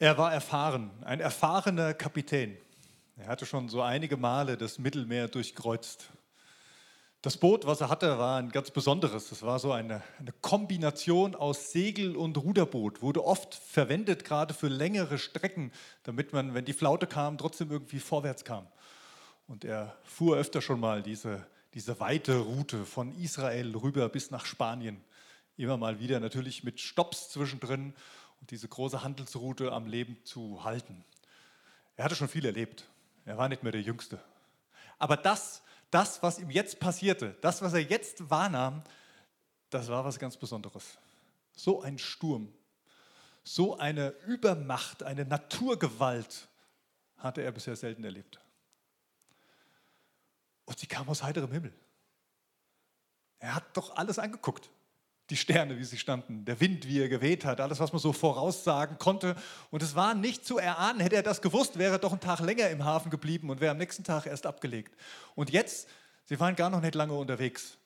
Er war erfahren, ein erfahrener Kapitän. Er hatte schon so einige Male das Mittelmeer durchkreuzt. Das Boot, was er hatte, war ein ganz besonderes. Es war so eine, eine, Kombination aus Segel- und Ruderboot. Wurde oft verwendet, gerade für längere Strecken, damit man, wenn die Flaute kam, trotzdem irgendwie vorwärts kam. Und er fuhr öfter schon mal diese, diese weite Route von Israel rüber bis nach Spanien. Immer mal wieder natürlich mit Stops zwischendrin und diese große Handelsroute am Leben zu halten. Er hatte schon viel erlebt. Er war nicht mehr der Jüngste. Aber das, das, was ihm jetzt passierte, das, was er jetzt wahrnahm, das war was ganz Besonderes. So ein Sturm, so eine Übermacht, eine Naturgewalt hatte er bisher selten erlebt. Und sie kam aus heiterem Himmel. Er hat doch alles angeguckt die Sterne, wie sie standen, der Wind, wie er geweht hat, alles, was man so voraussagen konnte. Und es war nicht zu erahnen. Hätte er das gewusst, wäre er doch einen Tag länger im Hafen geblieben und wäre am nächsten Tag erst abgelegt. Und jetzt, sie waren gar noch nicht lange unterwegs.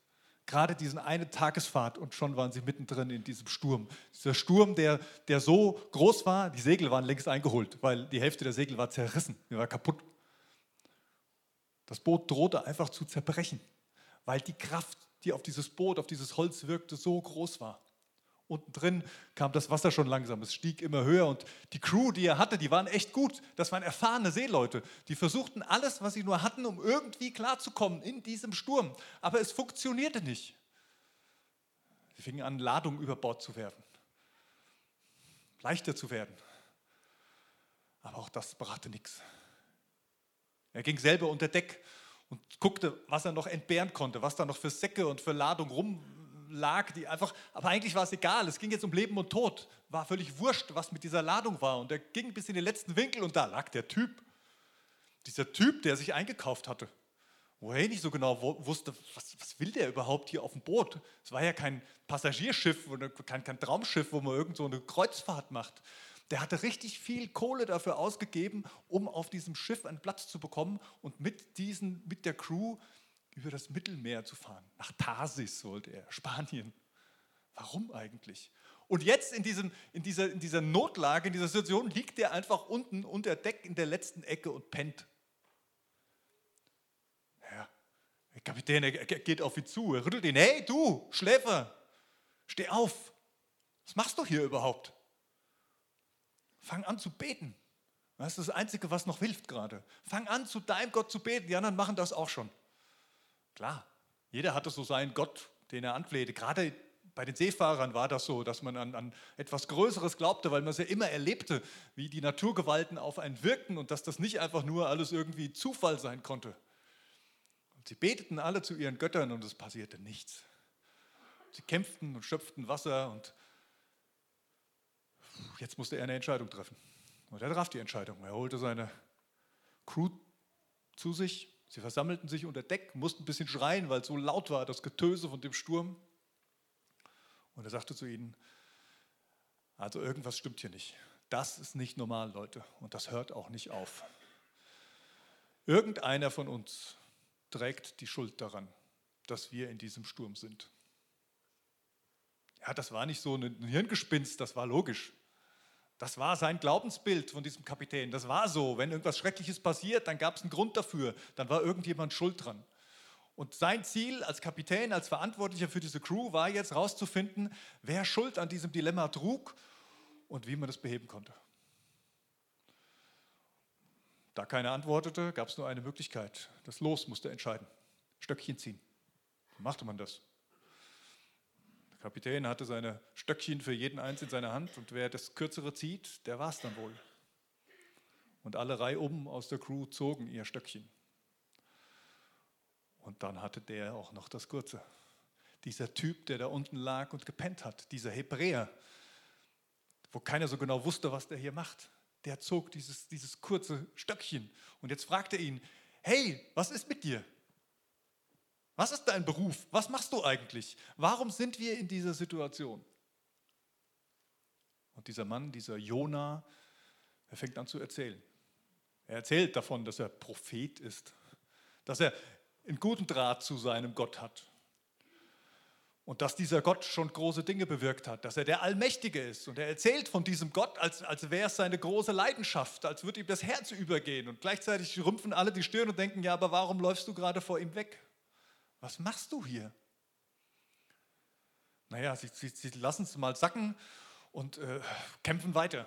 Gerade diesen eine Tagesfahrt und schon waren sie mittendrin in diesem Sturm. Dieser Sturm, der, der so groß war, die Segel waren längst eingeholt, weil die Hälfte der Segel war zerrissen, die war kaputt. Das Boot drohte einfach zu zerbrechen, weil die Kraft die auf dieses Boot, auf dieses Holz wirkte, so groß war. Unten drin kam das Wasser schon langsam, es stieg immer höher und die Crew, die er hatte, die waren echt gut. Das waren erfahrene Seeleute. Die versuchten alles, was sie nur hatten, um irgendwie klarzukommen in diesem Sturm. Aber es funktionierte nicht. Sie fingen an, Ladungen über Bord zu werfen, leichter zu werden. Aber auch das brachte nichts. Er ging selber unter Deck und guckte, was er noch entbehren konnte, was da noch für Säcke und für Ladung rumlag, die einfach, aber eigentlich war es egal, es ging jetzt um Leben und Tod, war völlig wurscht, was mit dieser Ladung war. Und er ging bis in den letzten Winkel und da lag der Typ, dieser Typ, der sich eingekauft hatte, wo er nicht so genau wusste, was, was will der überhaupt hier auf dem Boot? Es war ja kein Passagierschiff oder kein, kein Traumschiff, wo man irgend so eine Kreuzfahrt macht, der hatte richtig viel Kohle dafür ausgegeben, um auf diesem Schiff einen Platz zu bekommen und mit, diesen, mit der Crew über das Mittelmeer zu fahren. Nach Tarsis wollte er, Spanien. Warum eigentlich? Und jetzt in, diesem, in, dieser, in dieser Notlage, in dieser Situation, liegt er einfach unten unter Deck in der letzten Ecke und pennt. Ja, der Kapitän er geht auf ihn zu, er rüttelt ihn. Hey, du, Schläfer, steh auf. Was machst du hier überhaupt? Fang an zu beten. Das ist das Einzige, was noch hilft gerade. Fang an, zu deinem Gott zu beten. Die anderen machen das auch schon. Klar, jeder hatte so seinen Gott, den er anflehte. Gerade bei den Seefahrern war das so, dass man an, an, etwas Größeres glaubte, weil man es ja immer erlebte, wie die Naturgewalten auf einen wirkten und dass das nicht einfach nur alles irgendwie Zufall sein konnte. Und sie beteten alle zu ihren Göttern und es passierte nichts. Sie kämpften und schöpften Wasser und jetzt musste er eine Entscheidung treffen. Und er traf die Entscheidung. Er holte seine Crew zu sich. Sie versammelten sich unter Deck, mussten ein bisschen schreien, weil es so laut war, das Getöse von dem Sturm. Und er sagte zu ihnen, also irgendwas stimmt hier nicht. Das ist nicht normal, Leute. Und das hört auch nicht auf. Irgendeiner von uns trägt die Schuld daran, dass wir in diesem Sturm sind. Ja, das war nicht so ein Hirngespinst, das war logisch. Das war sein Glaubensbild von diesem Kapitän. Das war so. Wenn irgendwas Schreckliches passiert, dann gab es einen Grund dafür. Dann war irgendjemand schuld dran. Und sein Ziel als Kapitän, als Verantwortlicher für diese Crew war jetzt herauszufinden, wer Schuld an diesem Dilemma trug und wie man das beheben konnte. Da keiner antwortete, gab es nur eine Möglichkeit. Das Los musste entscheiden. Stöckchen ziehen. Wie machte man das? Kapitän hatte seine Stöckchen für jeden eins in seiner Hand und wer das kürzere zieht, der war es dann wohl. Und alle reihum aus der Crew zogen ihr Stöckchen. Und dann hatte der auch noch das kurze. Dieser Typ, der da unten lag und gepennt hat, dieser Hebräer, wo keiner so genau wusste, was der hier macht, der zog dieses, dieses kurze Stöckchen. Und jetzt fragte er ihn, hey, was ist mit dir? Was ist dein Beruf? Was machst du eigentlich? Warum sind wir in dieser Situation? Und dieser Mann, dieser Jona, er fängt an zu erzählen. Er erzählt davon, dass er Prophet ist, dass er einen guten Draht zu seinem Gott hat. Und dass dieser Gott schon große Dinge bewirkt hat, dass er der Allmächtige ist. Und er erzählt von diesem Gott, als, als wäre es seine große Leidenschaft, als würde ihm das Herz übergehen. Und gleichzeitig rümpfen alle die Stirn und denken, ja, aber warum läufst du gerade vor ihm weg? Was machst du hier? Naja, sie, sie, sie lassen es mal sacken und äh, kämpfen weiter.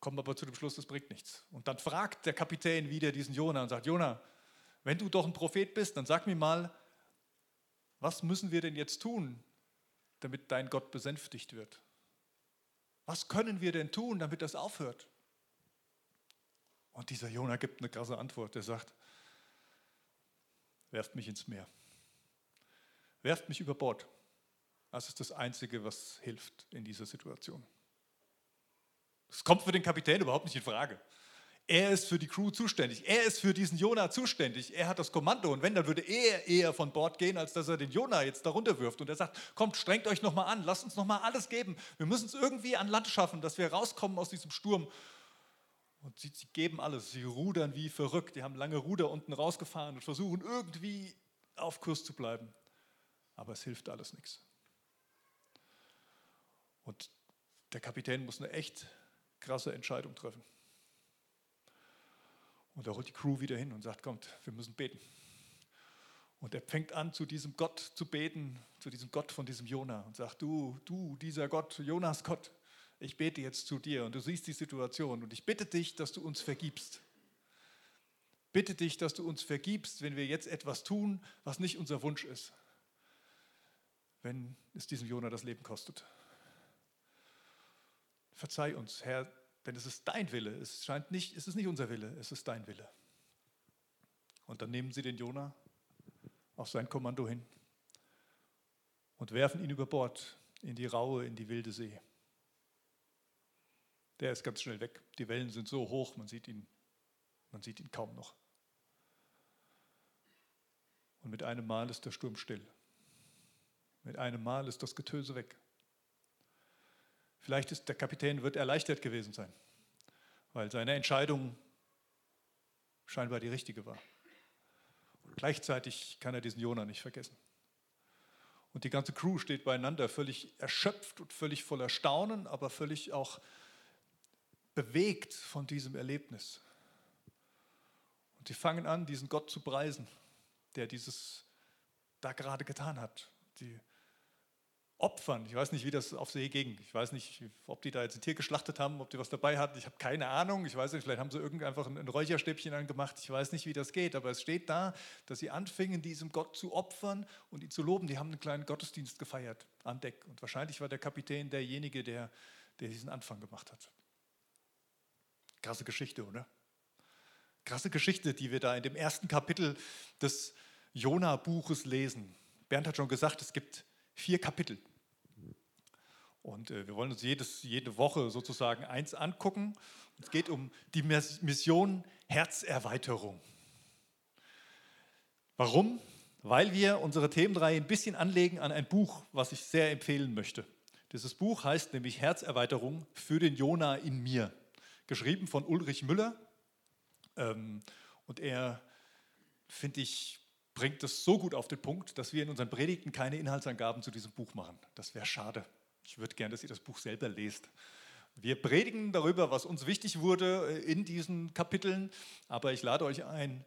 Kommen aber zu dem Schluss, das bringt nichts. Und dann fragt der Kapitän wieder diesen Jona und sagt, Jona, wenn du doch ein Prophet bist, dann sag mir mal, was müssen wir denn jetzt tun, damit dein Gott besänftigt wird? Was können wir denn tun, damit das aufhört? Und dieser Jona gibt eine krasse Antwort. Er sagt, werft mich ins Meer. Werft mich über Bord. Das ist das Einzige, was hilft in dieser Situation. Das kommt für den Kapitän überhaupt nicht in Frage. Er ist für die Crew zuständig. Er ist für diesen Jonah zuständig. Er hat das Kommando. Und wenn, dann würde er eher von Bord gehen, als dass er den Jonah jetzt darunter wirft. Und er sagt, kommt, strengt euch nochmal an. Lasst uns nochmal alles geben. Wir müssen es irgendwie an Land schaffen, dass wir rauskommen aus diesem Sturm. Und sie, sie geben alles. Sie rudern wie verrückt. Die haben lange Ruder unten rausgefahren und versuchen irgendwie auf Kurs zu bleiben. Aber es hilft alles nichts. Und der Kapitän muss eine echt krasse Entscheidung treffen. Und er holt die Crew wieder hin und sagt, kommt, wir müssen beten. Und er fängt an, zu diesem Gott zu beten, zu diesem Gott von diesem Jona und sagt, du, du, dieser Gott, Jonas Gott, ich bete jetzt zu dir und du siehst die Situation und ich bitte dich, dass du uns vergibst. Bitte dich, dass du uns vergibst, wenn wir jetzt etwas tun, was nicht unser Wunsch ist. Wenn es diesem Jona das Leben kostet. Verzeih uns, Herr, denn es ist dein Wille. Es, scheint nicht, es ist nicht unser Wille, es ist dein Wille. Und dann nehmen sie den Jona auf sein Kommando hin und werfen ihn über Bord in die raue, in die wilde See. Der ist ganz schnell weg. Die Wellen sind so hoch, man sieht ihn, man sieht ihn kaum noch. Und mit einem Mal ist der Sturm still. Mit einem Mal ist das Getöse weg. Vielleicht ist der Kapitän wird erleichtert gewesen sein, weil seine Entscheidung scheinbar die richtige war. Und gleichzeitig kann er diesen Jona nicht vergessen. Und die ganze Crew steht beieinander, völlig erschöpft und völlig voller Staunen, aber völlig auch bewegt von diesem Erlebnis. Und sie fangen an, diesen Gott zu preisen, der dieses da gerade getan hat. Die Opfern. Ich weiß nicht, wie das auf See ging. Ich weiß nicht, ob die da jetzt ein Tier geschlachtet haben, ob die was dabei hatten. Ich habe keine Ahnung. Ich weiß nicht, vielleicht haben sie irgend einfach ein Räucherstäbchen angemacht. Ich weiß nicht, wie das geht. Aber es steht da, dass sie anfingen, diesem Gott zu opfern und ihn zu loben. Die haben einen kleinen Gottesdienst gefeiert an Deck. Und wahrscheinlich war der Kapitän derjenige, der, der diesen Anfang gemacht hat. Krasse Geschichte, oder? Krasse Geschichte, die wir da in dem ersten Kapitel des Jona-Buches lesen. Bernd hat schon gesagt, es gibt vier Kapitel. Und äh, wir wollen uns jedes, jede Woche sozusagen eins angucken. Es geht um die Mission Herzerweiterung. Warum? Weil wir unsere Themenreihe ein bisschen anlegen an ein Buch, was ich sehr empfehlen möchte. Dieses Buch heißt nämlich Herzerweiterung für den Jona in mir, geschrieben von Ulrich Müller. Ähm, und er, finde ich, bringt es so gut auf den Punkt, dass wir in unseren Predigten keine Inhaltsangaben zu diesem Buch machen. Das wäre schade. Ich würde gerne, dass ihr das Buch selber lest. Wir predigen darüber, was uns wichtig wurde äh, in diesen Kapiteln, aber ich lade euch ein,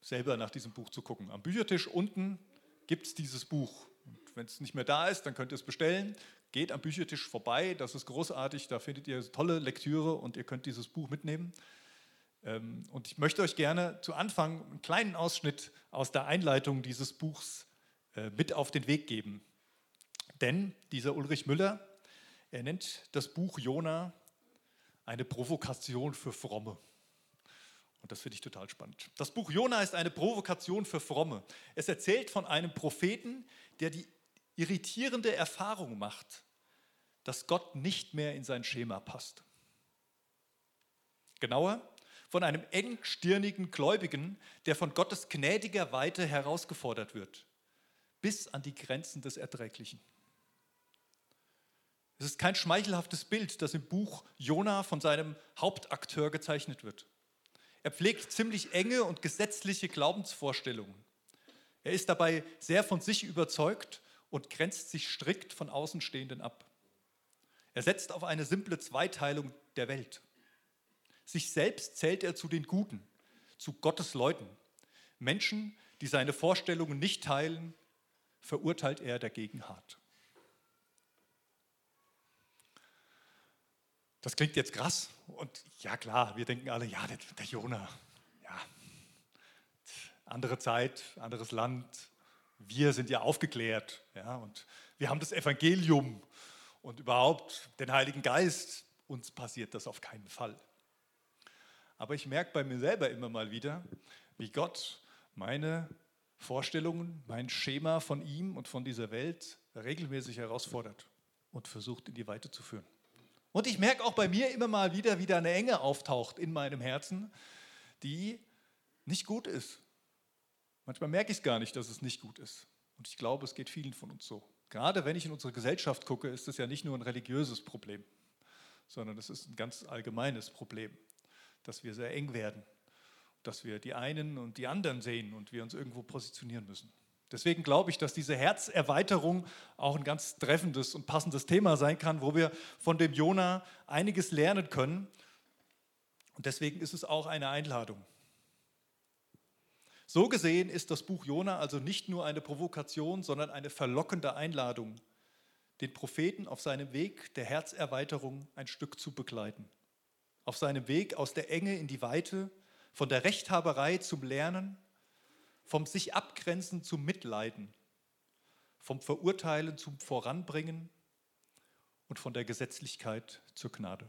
selber nach diesem Buch zu gucken. Am Büchertisch unten gibt es dieses Buch. Wenn es nicht mehr da ist, dann könnt ihr es bestellen. Geht am Büchertisch vorbei, das ist großartig, da findet ihr tolle Lektüre und ihr könnt dieses Buch mitnehmen. Ähm, und ich möchte euch gerne zu Anfang einen kleinen Ausschnitt aus der Einleitung dieses Buchs äh, mit auf den Weg geben. Denn dieser Ulrich Müller, er nennt das Buch Jona eine Provokation für Fromme. Und das finde ich total spannend. Das Buch Jona ist eine Provokation für Fromme. Es erzählt von einem Propheten, der die irritierende Erfahrung macht, dass Gott nicht mehr in sein Schema passt. Genauer, von einem engstirnigen Gläubigen, der von Gottes gnädiger Weite herausgefordert wird, bis an die Grenzen des Erträglichen. Es ist kein schmeichelhaftes Bild, das im Buch Jona von seinem Hauptakteur gezeichnet wird. Er pflegt ziemlich enge und gesetzliche Glaubensvorstellungen. Er ist dabei sehr von sich überzeugt und grenzt sich strikt von Außenstehenden ab. Er setzt auf eine simple Zweiteilung der Welt. Sich selbst zählt er zu den Guten, zu Gottes Leuten. Menschen, die seine Vorstellungen nicht teilen, verurteilt er dagegen hart. Das klingt jetzt krass und ja klar, wir denken alle, ja, der, der Jona, ja, andere Zeit, anderes Land, wir sind ja aufgeklärt ja, und wir haben das Evangelium und überhaupt den Heiligen Geist. Uns passiert das auf keinen Fall. Aber ich merke bei mir selber immer mal wieder, wie Gott meine Vorstellungen, mein Schema von ihm und von dieser Welt regelmäßig herausfordert und versucht in die Weite zu führen. Und ich merke auch bei mir immer mal wieder, wie da eine Enge auftaucht in meinem Herzen, die nicht gut ist. Manchmal merke ich es gar nicht, dass es nicht gut ist. Und ich glaube, es geht vielen von uns so. Gerade wenn ich in unsere Gesellschaft gucke, ist es ja nicht nur ein religiöses Problem, sondern es ist ein ganz allgemeines Problem, dass wir sehr eng werden dass wir die einen und die anderen sehen und wir uns irgendwo positionieren müssen. Deswegen glaube ich, dass diese Herzerweiterung auch ein ganz treffendes und passendes Thema sein kann, wo wir von dem Jona einiges lernen können. Und deswegen ist es auch eine Einladung. So gesehen ist das Buch Jona also nicht nur eine Provokation, sondern eine verlockende Einladung, den Propheten auf seinem Weg der Herzerweiterung ein Stück zu begleiten. Auf seinem Weg aus der Enge in die Weite, von der Rechthaberei zum Lernen, vom sich abgrenzen zum Mitleiden, vom Verurteilen zum Voranbringen und von der Gesetzlichkeit zur Gnade.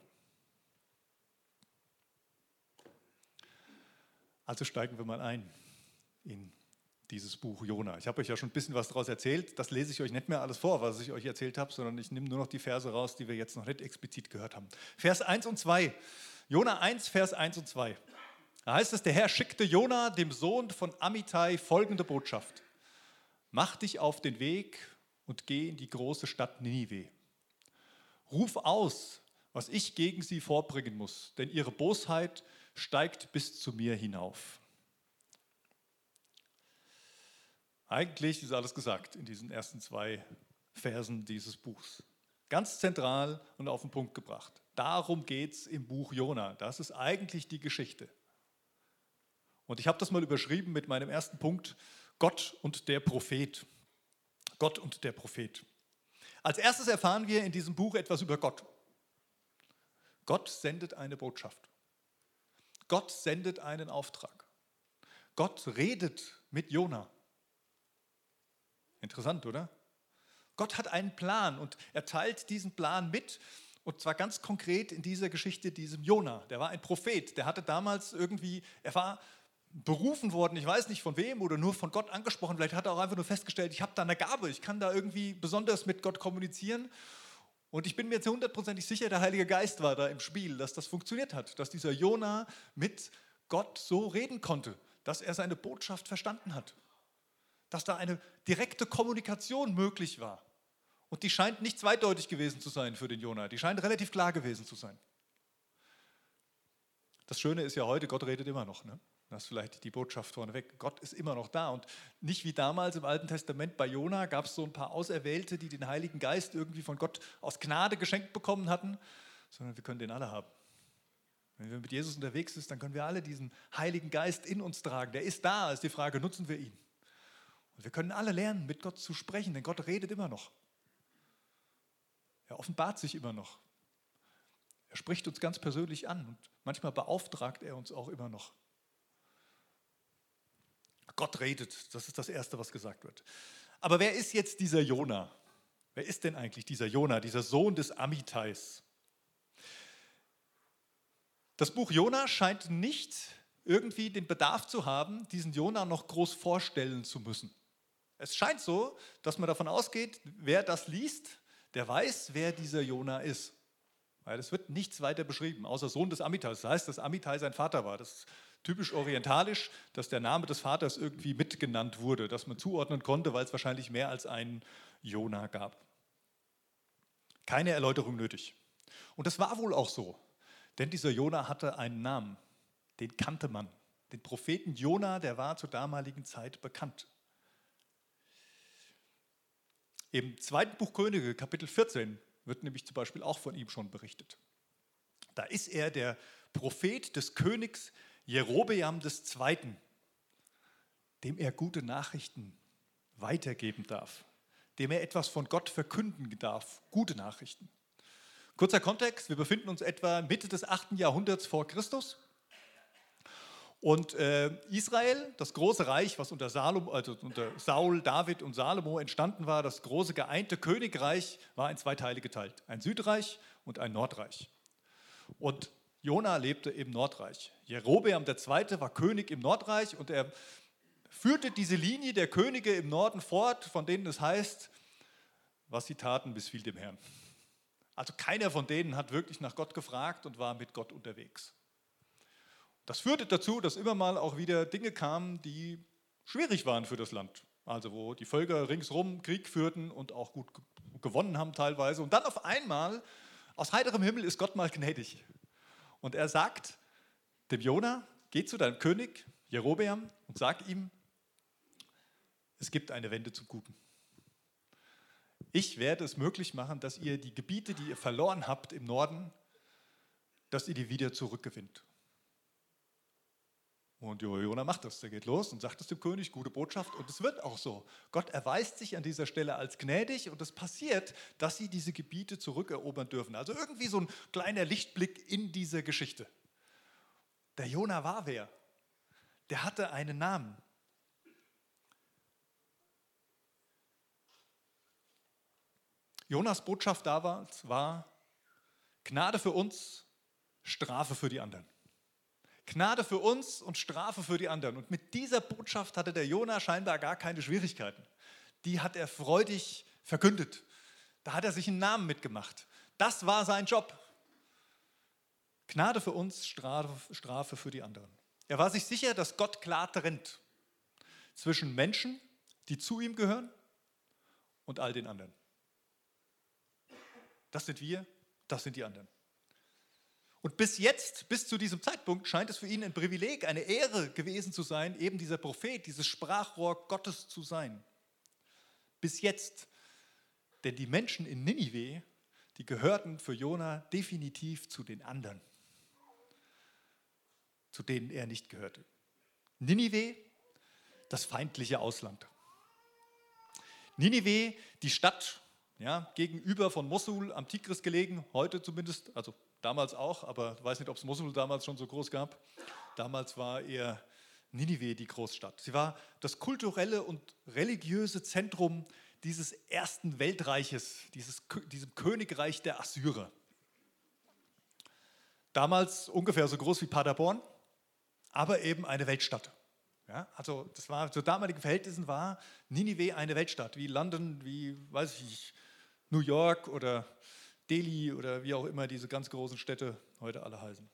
Also steigen wir mal ein in dieses Buch Jona. Ich habe euch ja schon ein bisschen was daraus erzählt. Das lese ich euch nicht mehr alles vor, was ich euch erzählt habe, sondern ich nehme nur noch die Verse raus, die wir jetzt noch nicht explizit gehört haben. Vers 1 und 2. Jona 1, Vers 1 und 2. Da heißt es, der Herr schickte Jona, dem Sohn von Amittai, folgende Botschaft. Mach dich auf den Weg und geh in die große Stadt Ninive. Ruf aus, was ich gegen sie vorbringen muss, denn ihre Bosheit steigt bis zu mir hinauf. Eigentlich ist alles gesagt in diesen ersten zwei Versen dieses Buchs. Ganz zentral und auf den Punkt gebracht. Darum geht es im Buch Jona. Das ist eigentlich die Geschichte. Und ich habe das mal überschrieben mit meinem ersten Punkt, Gott und der Prophet. Gott und der Prophet. Als erstes erfahren wir in diesem Buch etwas über Gott. Gott sendet eine Botschaft. Gott sendet einen Auftrag. Gott redet mit Jona. Interessant, oder? Gott hat einen Plan und er teilt diesen Plan mit und zwar ganz konkret in dieser Geschichte diesem Jona. Der war ein Prophet, der hatte damals irgendwie, er war berufen worden, ich weiß nicht von wem oder nur von Gott angesprochen, vielleicht hat er auch einfach nur festgestellt, ich habe da eine Gabe, ich kann da irgendwie besonders mit Gott kommunizieren. Und ich bin mir zu hundertprozentig sicher, der Heilige Geist war da im Spiel, dass das funktioniert hat, dass dieser Jona mit Gott so reden konnte, dass er seine Botschaft verstanden hat, dass da eine direkte Kommunikation möglich war. Und die scheint nicht zweideutig gewesen zu sein für den Jona, die scheint relativ klar gewesen zu sein. Das Schöne ist ja heute, Gott redet immer noch. Ne? Das ist vielleicht die Botschaft vorneweg. Gott ist immer noch da. Und nicht wie damals im Alten Testament bei Jona gab es so ein paar Auserwählte, die den Heiligen Geist irgendwie von Gott aus Gnade geschenkt bekommen hatten, sondern wir können den alle haben. Wenn wir mit Jesus unterwegs sind, dann können wir alle diesen Heiligen Geist in uns tragen. Der ist da, ist die Frage, nutzen wir ihn? Und wir können alle lernen, mit Gott zu sprechen, denn Gott redet immer noch. Er offenbart sich immer noch. Er spricht uns ganz persönlich an und manchmal beauftragt er uns auch immer noch. Gott redet, das ist das Erste, was gesagt wird. Aber wer ist jetzt dieser Jona? Wer ist denn eigentlich dieser Jona, dieser Sohn des Amitais? Das Buch Jona scheint nicht irgendwie den Bedarf zu haben, diesen Jona noch groß vorstellen zu müssen. Es scheint so, dass man davon ausgeht, wer das liest, der weiß, wer dieser Jona ist. Weil es wird nichts weiter beschrieben, außer Sohn des Amitais. Das heißt, dass Amitai sein Vater war. Das typisch orientalisch, dass der Name des Vaters irgendwie mitgenannt wurde, dass man zuordnen konnte, weil es wahrscheinlich mehr als einen Jona gab. Keine Erläuterung nötig. Und das war wohl auch so, denn dieser Jona hatte einen Namen, den kannte man. Den Propheten Jona, der war zur damaligen Zeit bekannt. Im zweiten Buch Könige, Kapitel 14, wird nämlich zum Beispiel auch von ihm schon berichtet. Da ist er der Prophet des Königs Jerobeam II., dem er gute Nachrichten weitergeben darf, dem er etwas von Gott verkünden darf, gute Nachrichten. Kurzer Kontext, wir befinden uns etwa Mitte des 8. Jahrhunderts vor Christus. Und äh, Israel, das große Reich, was unter, Salom, also unter Saul, David und Salomo entstanden war, das große geeinte Königreich, war in zwei Teile geteilt. Ein Südreich und ein Nordreich. Und Jona lebte im Nordreich. Jerobeam II. war König im Nordreich und er führte diese Linie der Könige im Norden fort, von denen es heißt, was sie taten, missfiel dem Herrn. Also keiner von denen hat wirklich nach Gott gefragt und war mit Gott unterwegs. Das führte dazu, dass immer mal auch wieder Dinge kamen, die schwierig waren für das Land. Also wo die Völker ringsherum Krieg führten und auch gut gewonnen haben teilweise. Und dann auf einmal, aus heiterem Himmel, ist Gott mal gnädig. Und er sagt dem Jona, geh zu deinem König Jerobeam und sag ihm, es gibt eine Wende zum Guten. Ich werde es möglich machen, dass ihr die Gebiete, die ihr verloren habt im Norden, dass ihr die wieder zurückgewinnt. Und Jona macht das. Der geht los und sagt es dem König, gute Botschaft. Und es wird auch so. Gott erweist sich an dieser Stelle als gnädig und es passiert, dass sie diese Gebiete zurückerobern dürfen. Also irgendwie so ein kleiner Lichtblick in dieser Geschichte. Der Jona war wer? Der hatte einen Namen. Jonas Botschaft damals war Gnade für uns, Strafe für die anderen. Gnade für uns und Strafe für die anderen. Und mit dieser Botschaft hatte der Jona scheinbar gar keine Schwierigkeiten. Die hat er freudig verkündet. Da hat er sich einen Namen mitgemacht. Das war sein Job. Gnade für uns, Strafe, Strafe für die anderen. Er war sich sicher, dass Gott klar trennt zwischen Menschen, die zu ihm gehören, und all den anderen. Das sind wir, das sind die anderen. Und bis jetzt, bis zu diesem Zeitpunkt, scheint es für ihn ein Privileg, eine Ehre gewesen zu sein, eben dieser Prophet, dieses Sprachrohr Gottes zu sein. Bis jetzt. Denn die Menschen in Ninive, die gehörten für Jona definitiv zu den anderen, zu denen er nicht gehörte. Ninive, das feindliche Ausland. Ninive, die Stadt ja, gegenüber von Mosul am Tigris gelegen, heute zumindest, also damals auch, aber ich weiß nicht, ob es Mosul damals schon so groß gab. Damals war eher Ninive die Großstadt. Sie war das kulturelle und religiöse Zentrum dieses ersten Weltreiches, dieses, diesem Königreich der Assyrer. Damals ungefähr so groß wie Paderborn, aber eben eine Weltstadt. Ja, also das war zu damaligen Verhältnissen war Ninive eine Weltstadt, wie London, wie weiß ich, New York oder Delhi oder wie auch immer diese ganz großen Städte heute alle heißen.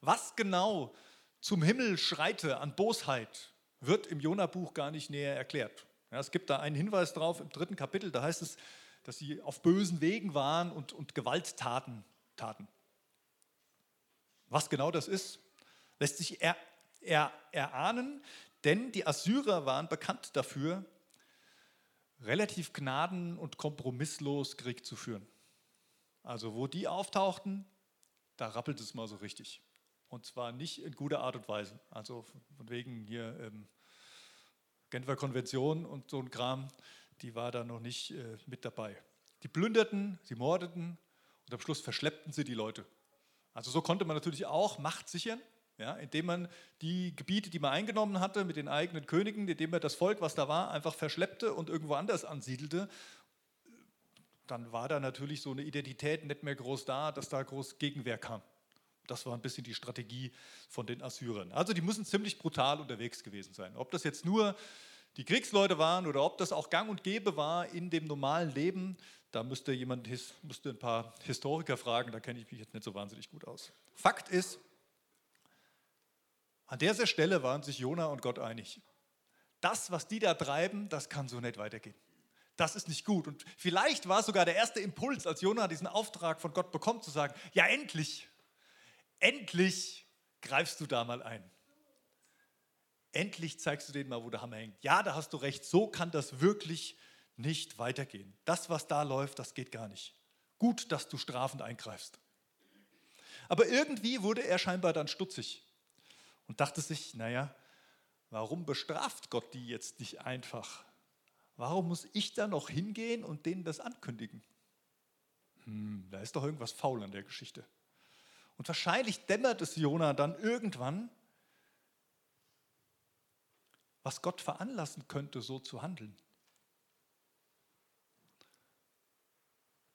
Was genau zum Himmel schreite an Bosheit, wird im Jona-Buch gar nicht näher erklärt. Ja, es gibt da einen Hinweis drauf im dritten Kapitel, da heißt es, dass sie auf bösen Wegen waren und, und Gewalttaten taten. Was genau das ist, lässt sich er, er, erahnen, denn die Assyrer waren bekannt dafür, relativ gnaden- und kompromisslos Krieg zu führen. Also wo die auftauchten, da rappelt es mal so richtig. Und zwar nicht in guter Art und Weise. Also von wegen hier ähm, Genfer Konvention und so ein Kram, die war da noch nicht äh, mit dabei. Die plünderten, sie mordeten und am Schluss verschleppten sie die Leute. Also so konnte man natürlich auch Macht sichern, ja, indem man die Gebiete, die man eingenommen hatte, mit den eigenen Königen, indem man das Volk, was da war, einfach verschleppte und irgendwo anders ansiedelte dann war da natürlich so eine Identität nicht mehr groß da, dass da groß Gegenwehr kam. Das war ein bisschen die Strategie von den Assyrern. Also die müssen ziemlich brutal unterwegs gewesen sein. Ob das jetzt nur die Kriegsleute waren oder ob das auch gang und gäbe war in dem normalen Leben, da müsste jemand müsste ein paar Historiker fragen, da kenne ich mich jetzt nicht so wahnsinnig gut aus. Fakt ist, an dieser Stelle waren sich Jona und Gott einig. Das, was die da treiben, das kann so nicht weitergehen das ist nicht gut. Und vielleicht war es sogar der erste Impuls, als Jonah diesen Auftrag von Gott bekommt, zu sagen, ja endlich, endlich greifst du da mal ein. Endlich zeigst du denen mal, wo der Hammer hängt. Ja, da hast du recht, so kann das wirklich nicht weitergehen. Das, was da läuft, das geht gar nicht. Gut, dass du strafend eingreifst. Aber irgendwie wurde er scheinbar dann stutzig und dachte sich, naja, warum bestraft Gott die jetzt nicht einfach? Warum muss ich da noch hingehen und denen das ankündigen? Hm, da ist doch irgendwas faul an der Geschichte. Und wahrscheinlich dämmert es Jona dann irgendwann, was Gott veranlassen könnte, so zu handeln.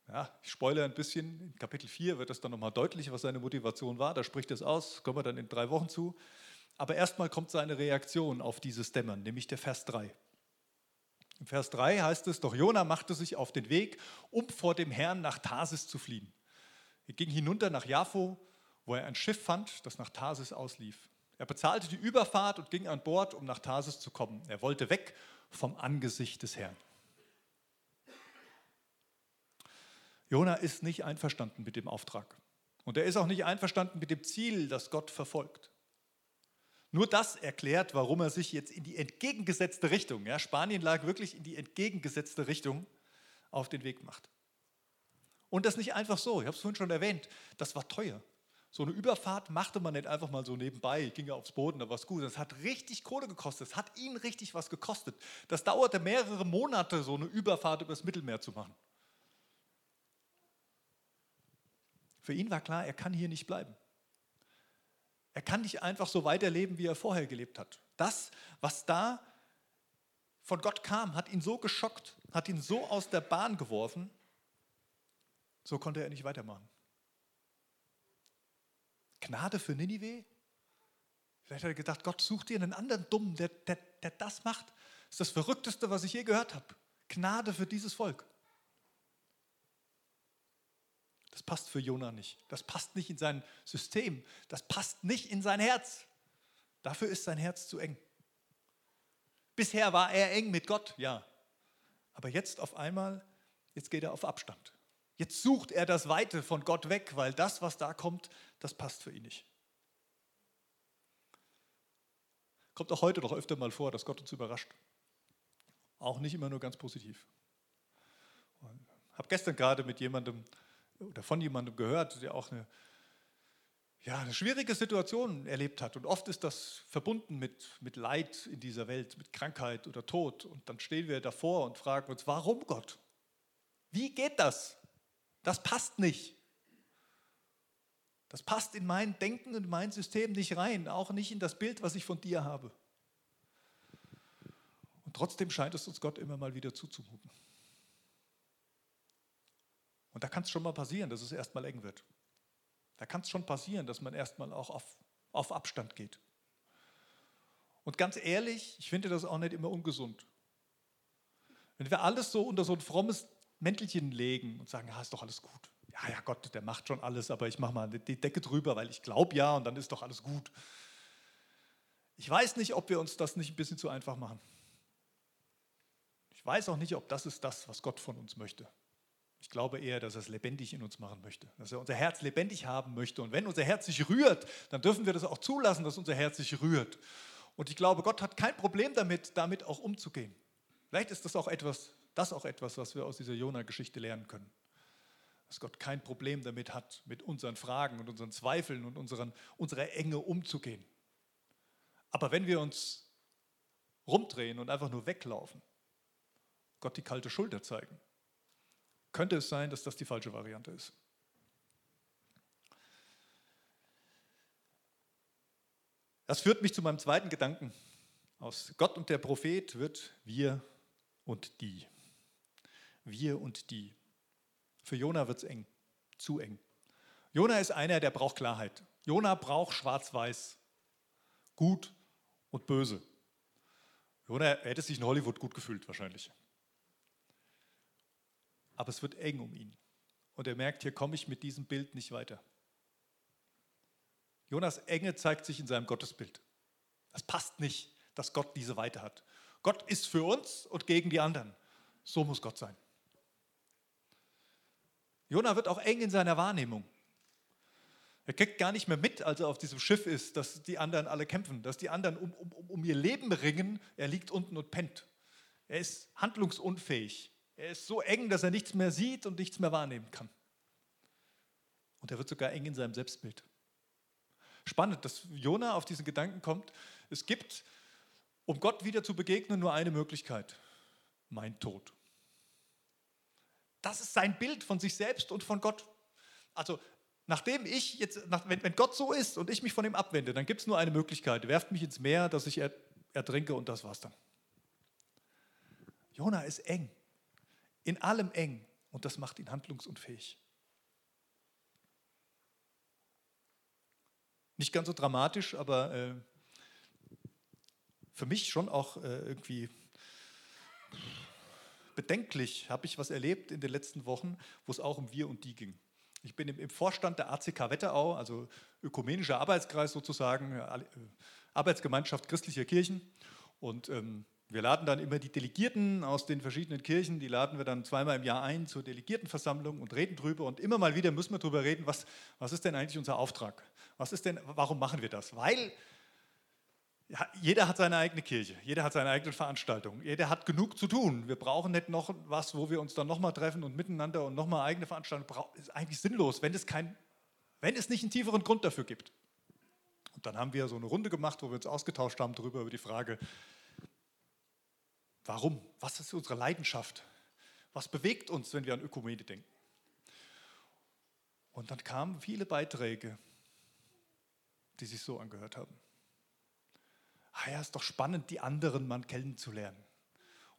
Ja, ich spoilere ein bisschen. In Kapitel 4 wird das dann nochmal deutlich, was seine Motivation war. Da spricht es aus, kommen wir dann in drei Wochen zu. Aber erstmal kommt seine Reaktion auf dieses Dämmern, nämlich der Vers 3. Im Vers 3 heißt es, doch Jona machte sich auf den Weg, um vor dem Herrn nach Tarsis zu fliehen. Er ging hinunter nach Jaffo, wo er ein Schiff fand, das nach Tarsis auslief. Er bezahlte die Überfahrt und ging an Bord, um nach Tarsis zu kommen. Er wollte weg vom Angesicht des Herrn. Jona ist nicht einverstanden mit dem Auftrag. Und er ist auch nicht einverstanden mit dem Ziel, das Gott verfolgt. Nur das erklärt, warum er sich jetzt in die entgegengesetzte Richtung, ja, Spanien lag wirklich in die entgegengesetzte Richtung, auf den Weg macht. Und das nicht einfach so, ich habe es vorhin schon erwähnt, das war teuer. So eine Überfahrt machte man nicht einfach mal so nebenbei, ging ja aufs Boden, da war es gut. Das hat richtig Kohle gekostet, es hat ihn richtig was gekostet. Das dauerte mehrere Monate, so eine Überfahrt übers Mittelmeer zu machen. Für ihn war klar, er kann hier nicht bleiben. Er kann nicht einfach so weiterleben, wie er vorher gelebt hat. Das, was da von Gott kam, hat ihn so geschockt, hat ihn so aus der Bahn geworfen, so konnte er nicht weitermachen. Gnade für Ninive? Vielleicht hat er gedacht, Gott sucht dir einen anderen Dummen, der, der, der das macht. Das ist das Verrückteste, was ich je gehört habe. Gnade für dieses Volk. Das passt für Jona nicht. Das passt nicht in sein System. Das passt nicht in sein Herz. Dafür ist sein Herz zu eng. Bisher war er eng mit Gott, ja. Aber jetzt auf einmal, jetzt geht er auf Abstand. Jetzt sucht er das Weite von Gott weg, weil das, was da kommt, das passt für ihn nicht. Kommt auch heute doch öfter mal vor, dass Gott uns überrascht. Auch nicht immer nur ganz positiv. Ich habe gestern gerade mit jemandem oder von jemandem gehört, der auch eine, ja, eine schwierige Situation erlebt hat. Und oft ist das verbunden mit, mit Leid in dieser Welt, mit Krankheit oder Tod. Und dann stehen wir davor und fragen uns, warum Gott? Wie geht das? Das passt nicht. Das passt in mein Denken und mein System nicht rein, auch nicht in das Bild, was ich von dir habe. Und trotzdem scheint es uns Gott immer mal wieder zuzumuten. Und da kann es schon mal passieren, dass es erstmal eng wird. Da kann es schon passieren, dass man erstmal auch auf, auf Abstand geht. Und ganz ehrlich, ich finde das auch nicht immer ungesund. Wenn wir alles so unter so ein frommes Mäntelchen legen und sagen, ja, ist doch alles gut. Ja, ja, Gott, der macht schon alles, aber ich mache mal die Decke drüber, weil ich glaube ja und dann ist doch alles gut. Ich weiß nicht, ob wir uns das nicht ein bisschen zu einfach machen. Ich weiß auch nicht, ob das ist das, was Gott von uns möchte. Ich glaube eher, dass er es lebendig in uns machen möchte, dass er unser Herz lebendig haben möchte. Und wenn unser Herz sich rührt, dann dürfen wir das auch zulassen, dass unser Herz sich rührt. Und ich glaube, Gott hat kein Problem damit, damit auch umzugehen. Vielleicht ist das auch etwas, das auch etwas, was wir aus dieser Jona-Geschichte lernen können. Dass Gott kein Problem damit hat, mit unseren Fragen und unseren Zweifeln und unseren, unserer Enge umzugehen. Aber wenn wir uns rumdrehen und einfach nur weglaufen, Gott die kalte Schulter zeigen, könnte es sein, dass das die falsche Variante ist. Das führt mich zu meinem zweiten Gedanken. Aus Gott und der Prophet wird wir und die. Wir und die. Für Jona wird es eng, zu eng. Jona ist einer, der braucht Klarheit. Jona braucht schwarz-weiß, gut und böse. Jona hätte sich in Hollywood gut gefühlt wahrscheinlich. Aber es wird eng um ihn. Und er merkt, hier komme ich mit diesem Bild nicht weiter. Jonas Enge zeigt sich in seinem Gottesbild. Das passt nicht, dass Gott diese Weite hat. Gott ist für uns und gegen die anderen. So muss Gott sein. Jona wird auch eng in seiner Wahrnehmung. Er kriegt gar nicht mehr mit, als er auf diesem Schiff ist, dass die anderen alle kämpfen, dass die anderen um, um, um ihr Leben ringen. Er liegt unten und pennt. Er ist handlungsunfähig. Er ist so eng, dass er nichts mehr sieht und nichts mehr wahrnehmen kann. Und er wird sogar eng in seinem Selbstbild. Spannend, dass Jona auf diesen Gedanken kommt. Es gibt, um Gott wieder zu begegnen, nur eine Möglichkeit: mein Tod. Das ist sein Bild von sich selbst und von Gott. Also, nachdem ich jetzt, nach, wenn, wenn, Gott so ist und ich mich von ihm abwende, dann gibt es nur eine Möglichkeit: werft mich ins Meer, dass ich ertrinke und das war's dann. Jona ist eng, in allem eng und das macht ihn handlungsunfähig. Nicht ganz so dramatisch, aber äh, für mich schon auch äh, irgendwie bedenklich. Habe ich was erlebt in den letzten Wochen, wo es auch um wir und die ging. Ich bin im, Vorstand der ACK Wetterau, also ökumenischer Arbeitskreis sozusagen, äh, Arbeitsgemeinschaft christlicher Kirchen. Und ähm, wir laden dann immer die Delegierten aus den verschiedenen Kirchen, die laden wir dann zweimal im Jahr ein zur Delegiertenversammlung und reden drüber. Und immer mal wieder müssen wir darüber reden, was, was ist denn eigentlich unser Auftrag? Was ist denn, warum machen wir das? Weil ja, jeder hat seine eigene Kirche, jeder hat seine eigene Veranstaltung, jeder hat genug zu tun. Wir brauchen nicht noch was, wo wir uns dann nochmal treffen und miteinander und nochmal eigene Veranstaltungen. Ist eigentlich sinnlos, wenn es, kein, wenn es nicht einen tieferen Grund dafür gibt. Und dann haben wir so eine Runde gemacht, wo wir uns ausgetauscht haben darüber, über die Frage, Warum? Was ist unsere Leidenschaft? Was bewegt uns, wenn wir an Ökumene denken? Und dann kamen viele Beiträge, die sich so angehört haben. Ah ja, ist doch spannend, die anderen mal kennenzulernen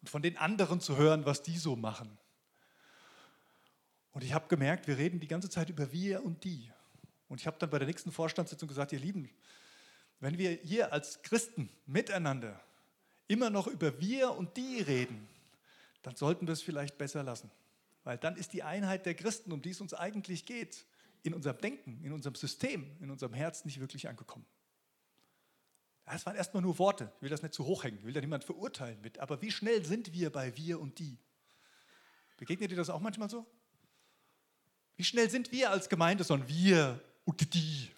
und von den anderen zu hören, was die so machen. Und ich habe gemerkt, wir reden die ganze Zeit über wir und die. Und ich habe dann bei der nächsten Vorstandssitzung gesagt, ihr Lieben, wenn wir hier als Christen miteinander immer noch über wir und die reden, dann sollten wir es vielleicht besser lassen. Weil dann ist die Einheit der Christen, um die es uns eigentlich geht, in unserem Denken, in unserem System, in unserem Herz nicht wirklich angekommen. Das waren erstmal nur Worte. Ich will das nicht zu hoch hängen, ich will da niemand verurteilen mit. Aber wie schnell sind wir bei wir und die? Begegnet dir das auch manchmal so? Wie schnell sind wir als Gemeinde so ein wir und die?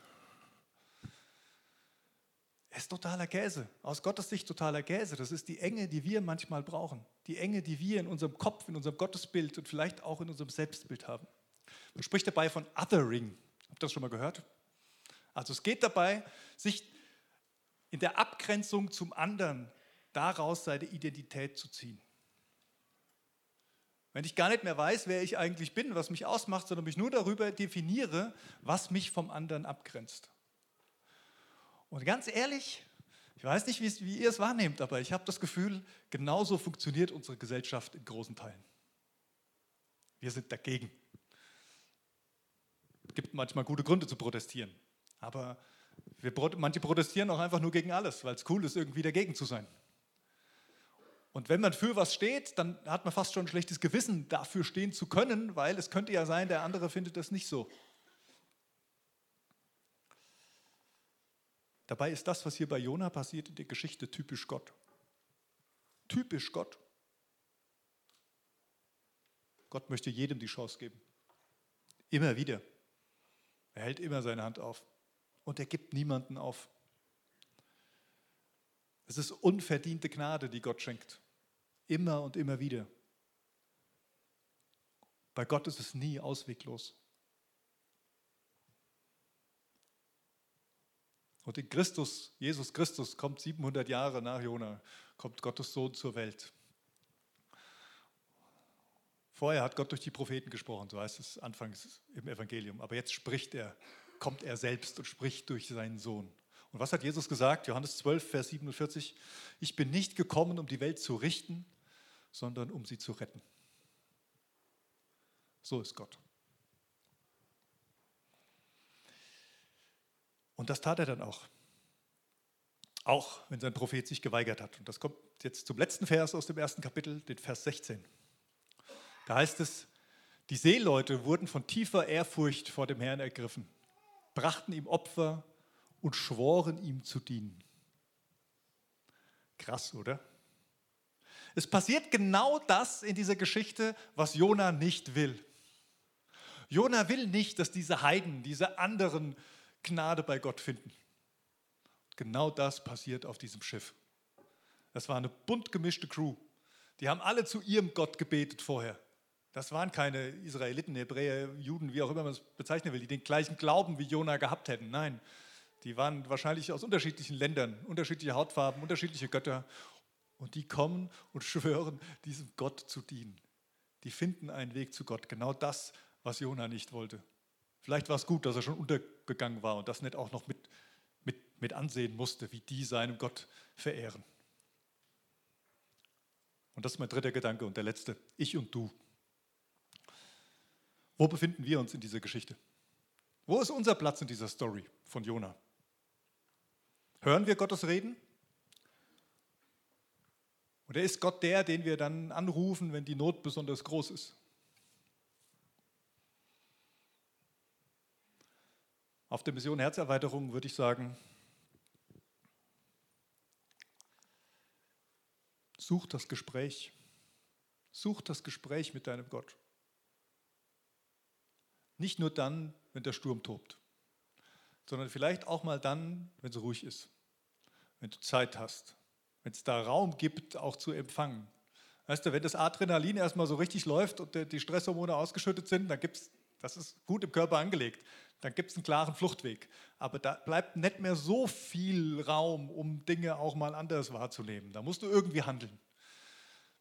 Es ist totaler Käse. Aus Gottes Sicht totaler Käse. Das ist die Enge, die wir manchmal brauchen. Die Enge, die wir in unserem Kopf, in unserem Gottesbild und vielleicht auch in unserem Selbstbild haben. Man spricht dabei von Othering. Habt ihr das schon mal gehört? Also es geht dabei, sich in der Abgrenzung zum anderen daraus seine Identität zu ziehen. Wenn ich gar nicht mehr weiß, wer ich eigentlich bin, was mich ausmacht, sondern mich nur darüber definiere, was mich vom anderen abgrenzt. Und ganz ehrlich, ich weiß nicht, wie ihr es wahrnehmt, aber ich habe das Gefühl, genauso funktioniert unsere Gesellschaft in großen Teilen. Wir sind dagegen. Es gibt manchmal gute Gründe zu protestieren, aber wir, manche protestieren auch einfach nur gegen alles, weil es cool ist, irgendwie dagegen zu sein. Und wenn man für was steht, dann hat man fast schon ein schlechtes Gewissen, dafür stehen zu können, weil es könnte ja sein, der andere findet das nicht so. Dabei ist das, was hier bei Jona passiert in der Geschichte, typisch Gott. Typisch Gott. Gott möchte jedem die Chance geben. Immer wieder. Er hält immer seine Hand auf. Und er gibt niemanden auf. Es ist unverdiente Gnade, die Gott schenkt. Immer und immer wieder. Bei Gott ist es nie ausweglos. Und in Christus, Jesus Christus, kommt 700 Jahre nach Jona, kommt Gottes Sohn zur Welt. Vorher hat Gott durch die Propheten gesprochen, so heißt es anfangs im Evangelium. Aber jetzt spricht er, kommt er selbst und spricht durch seinen Sohn. Und was hat Jesus gesagt? Johannes 12, Vers 47. Ich bin nicht gekommen, um die Welt zu richten, sondern um sie zu retten. So ist Gott. Und das tat er dann auch. Auch wenn sein Prophet sich geweigert hat. Und das kommt jetzt zum letzten Vers aus dem ersten Kapitel, den Vers 16. Da heißt es, die Seeleute wurden von tiefer Ehrfurcht vor dem Herrn ergriffen, brachten ihm Opfer und schworen ihm zu dienen. Krass, oder? Es passiert genau das in dieser Geschichte, was Jona nicht will. Jona will nicht, dass diese Heiden, diese anderen Gnade bei Gott finden. Genau das passiert auf diesem Schiff. Das war eine bunt gemischte Crew. Die haben alle zu ihrem Gott gebetet vorher. Das waren keine Israeliten, Hebräer, Juden, wie auch immer man es bezeichnen will, die den gleichen Glauben wie Jona gehabt hätten. Nein, die waren wahrscheinlich aus unterschiedlichen Ländern, unterschiedliche Hautfarben, unterschiedliche Götter. Und die kommen und schwören, diesem Gott zu dienen. Die finden einen Weg zu Gott. Genau das, was Jona nicht wollte. Vielleicht war es gut, dass er schon untergegangen war und das nicht auch noch mit, mit, mit ansehen musste, wie die seinem Gott verehren. Und das ist mein dritter Gedanke und der letzte. Ich und du. Wo befinden wir uns in dieser Geschichte? Wo ist unser Platz in dieser Story von Jona? Hören wir Gottes Reden? Oder ist Gott der, den wir dann anrufen, wenn die Not besonders groß ist? Auf der Mission Herzerweiterung würde ich sagen, such das Gespräch. Such das Gespräch mit deinem Gott. Nicht nur dann, wenn der Sturm tobt, sondern vielleicht auch mal dann, wenn es ruhig ist, wenn du Zeit hast, wenn es da Raum gibt, auch zu empfangen. Weißt du, wenn das Adrenalin erstmal so richtig läuft und die Stresshormone ausgeschüttet sind, dann gibt es, das ist gut im Körper angelegt, dann gibt es einen klaren Fluchtweg. Aber da bleibt nicht mehr so viel Raum, um Dinge auch mal anders wahrzunehmen. Da musst du irgendwie handeln.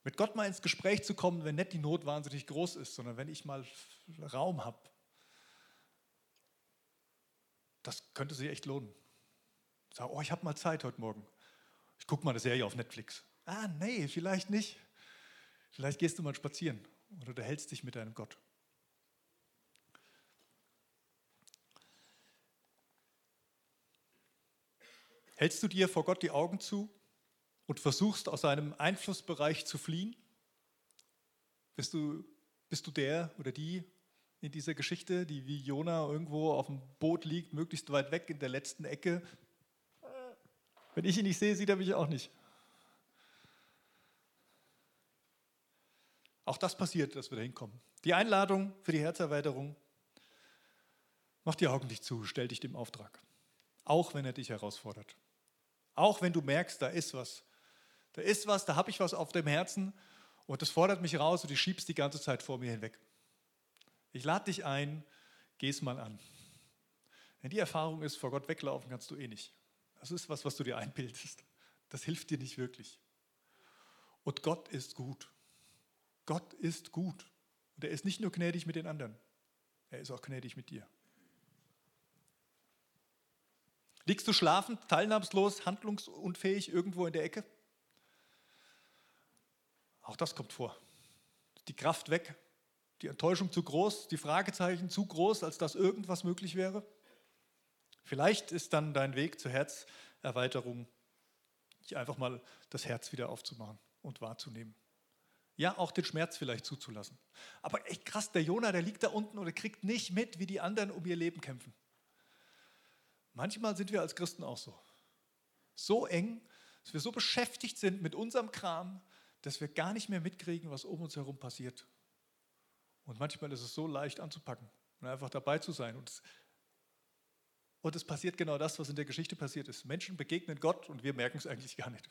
Mit Gott mal ins Gespräch zu kommen, wenn nicht die Not wahnsinnig groß ist, sondern wenn ich mal Raum habe, das könnte sich echt lohnen. Sag, oh, ich habe mal Zeit heute Morgen. Ich gucke mal eine Serie auf Netflix. Ah, nee, vielleicht nicht. Vielleicht gehst du mal spazieren oder du hältst dich mit deinem Gott. Hältst du dir vor Gott die Augen zu und versuchst aus seinem Einflussbereich zu fliehen? Bist du, bist du der oder die, in dieser Geschichte, die wie Jona irgendwo auf dem Boot liegt, möglichst weit weg in der letzten Ecke. Wenn ich ihn nicht sehe, sieht er mich auch nicht. Auch das passiert, dass wir da hinkommen. Die Einladung für die Herzerweiterung, mach die Augen nicht zu, stell dich dem Auftrag. Auch wenn er dich herausfordert. Auch wenn du merkst, da ist was. Da ist was, da habe ich was auf dem Herzen und das fordert mich raus und ich schiebst die ganze Zeit vor mir hinweg. Ich lade dich ein, geh es mal an. Wenn die Erfahrung ist, vor Gott weglaufen kannst du eh nicht. Das ist was, was du dir einbildest. Das hilft dir nicht wirklich. Und Gott ist gut. Gott ist gut. Und er ist nicht nur gnädig mit den anderen, er ist auch gnädig mit dir. Liegst du schlafend, teilnahmslos, handlungsunfähig irgendwo in der Ecke? Auch das kommt vor. Die Kraft weg, die Enttäuschung zu groß, die Fragezeichen zu groß, als dass irgendwas möglich wäre? Vielleicht ist dann dein Weg zur Herzerweiterung, einfach mal das Herz wieder aufzumachen und wahrzunehmen. Ja, auch den Schmerz vielleicht zuzulassen. Aber echt krass, der Jonah, der liegt da unten und kriegt nicht mit, wie die anderen um ihr Leben kämpfen. Manchmal sind wir als Christen auch so. So eng, dass wir so beschäftigt sind mit unserem Kram, dass wir gar nicht mehr mitkriegen, was um uns herum passiert. Und manchmal ist es so leicht anzupacken und einfach dabei zu sein. Und es, und es passiert genau das, was in der Geschichte passiert ist. Menschen begegnen Gott und wir merken es eigentlich gar nicht.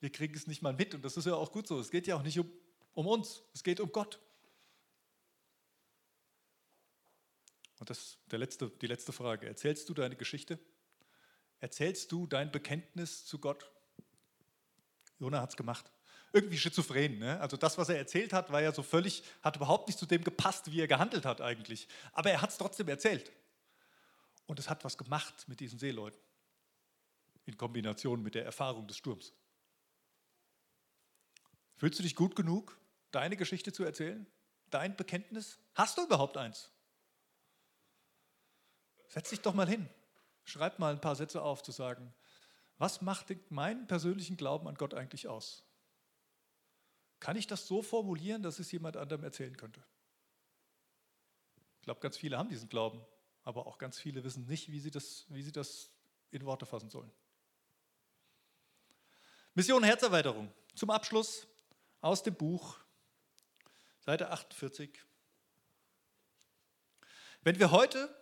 Wir kriegen es nicht mal mit und das ist ja auch gut so. Es geht ja auch nicht um, um uns, es geht um Gott. Und das ist letzte, die letzte Frage. Erzählst du deine Geschichte? Erzählst du dein Bekenntnis zu Gott? Jona hat es gemacht irgendwie schizophren. Ne? Also das, was er erzählt hat, war ja so völlig, hat überhaupt nicht zu dem gepasst, wie er gehandelt hat eigentlich. Aber er hat es trotzdem erzählt. Und es hat was gemacht mit diesen Seeleuten. In Kombination mit der Erfahrung des Sturms. Fühlst du dich gut genug, deine Geschichte zu erzählen? Dein Bekenntnis? Hast du überhaupt eins? Setz dich doch mal hin. Schreib mal ein paar Sätze auf, zu sagen, was macht meinen persönlichen Glauben an Gott eigentlich aus? Kann ich das so formulieren, dass es jemand anderem erzählen könnte? Ich glaube, ganz viele haben diesen Glauben, aber auch ganz viele wissen nicht, wie sie das, wie sie das in Worte fassen sollen. Mission Herzerweiterung. Zum Abschluss aus dem Buch, Seite 48. Wenn wir heute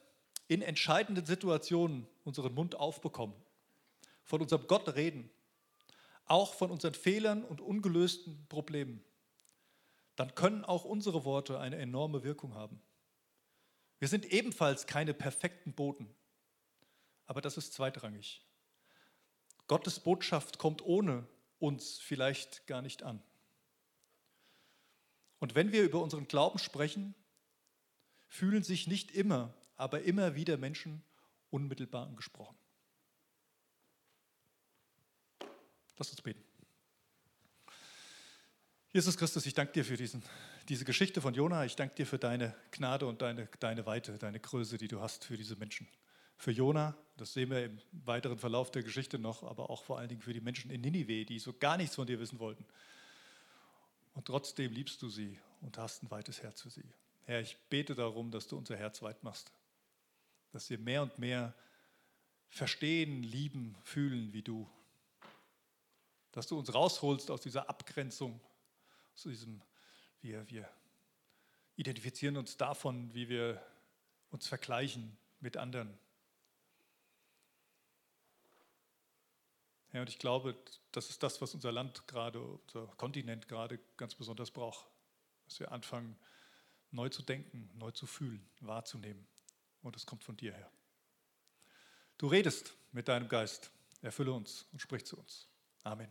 in entscheidenden Situationen unseren Mund aufbekommen, von unserem Gott reden, auch von unseren Fehlern und ungelösten Problemen, dann können auch unsere Worte eine enorme Wirkung haben. Wir sind ebenfalls keine perfekten Boten, aber das ist zweitrangig. Gottes Botschaft kommt ohne uns vielleicht gar nicht an. Und wenn wir über unseren Glauben sprechen, fühlen sich nicht immer, aber immer wieder Menschen unmittelbar angesprochen. Lass uns beten. Jesus Christus, ich danke dir für diesen, diese Geschichte von Jona. Ich danke dir für deine Gnade und deine, deine Weite, deine Größe, die du hast für diese Menschen. Für Jona, das sehen wir im weiteren Verlauf der Geschichte noch, aber auch vor allen Dingen für die Menschen in Ninive, die so gar nichts von dir wissen wollten. Und trotzdem liebst du sie und hast ein weites Herz für sie. Herr, ich bete darum, dass du unser Herz weit machst, dass wir mehr und mehr verstehen, lieben, fühlen wie du dass du uns rausholst aus dieser Abgrenzung, aus diesem, wir, wir identifizieren uns davon, wie wir uns vergleichen mit anderen. Ja, und ich glaube, das ist das, was unser Land gerade, unser Kontinent gerade ganz besonders braucht. Dass wir anfangen, neu zu denken, neu zu fühlen, wahrzunehmen. Und das kommt von dir her. Du redest mit deinem Geist. Erfülle uns und sprich zu uns. Amen.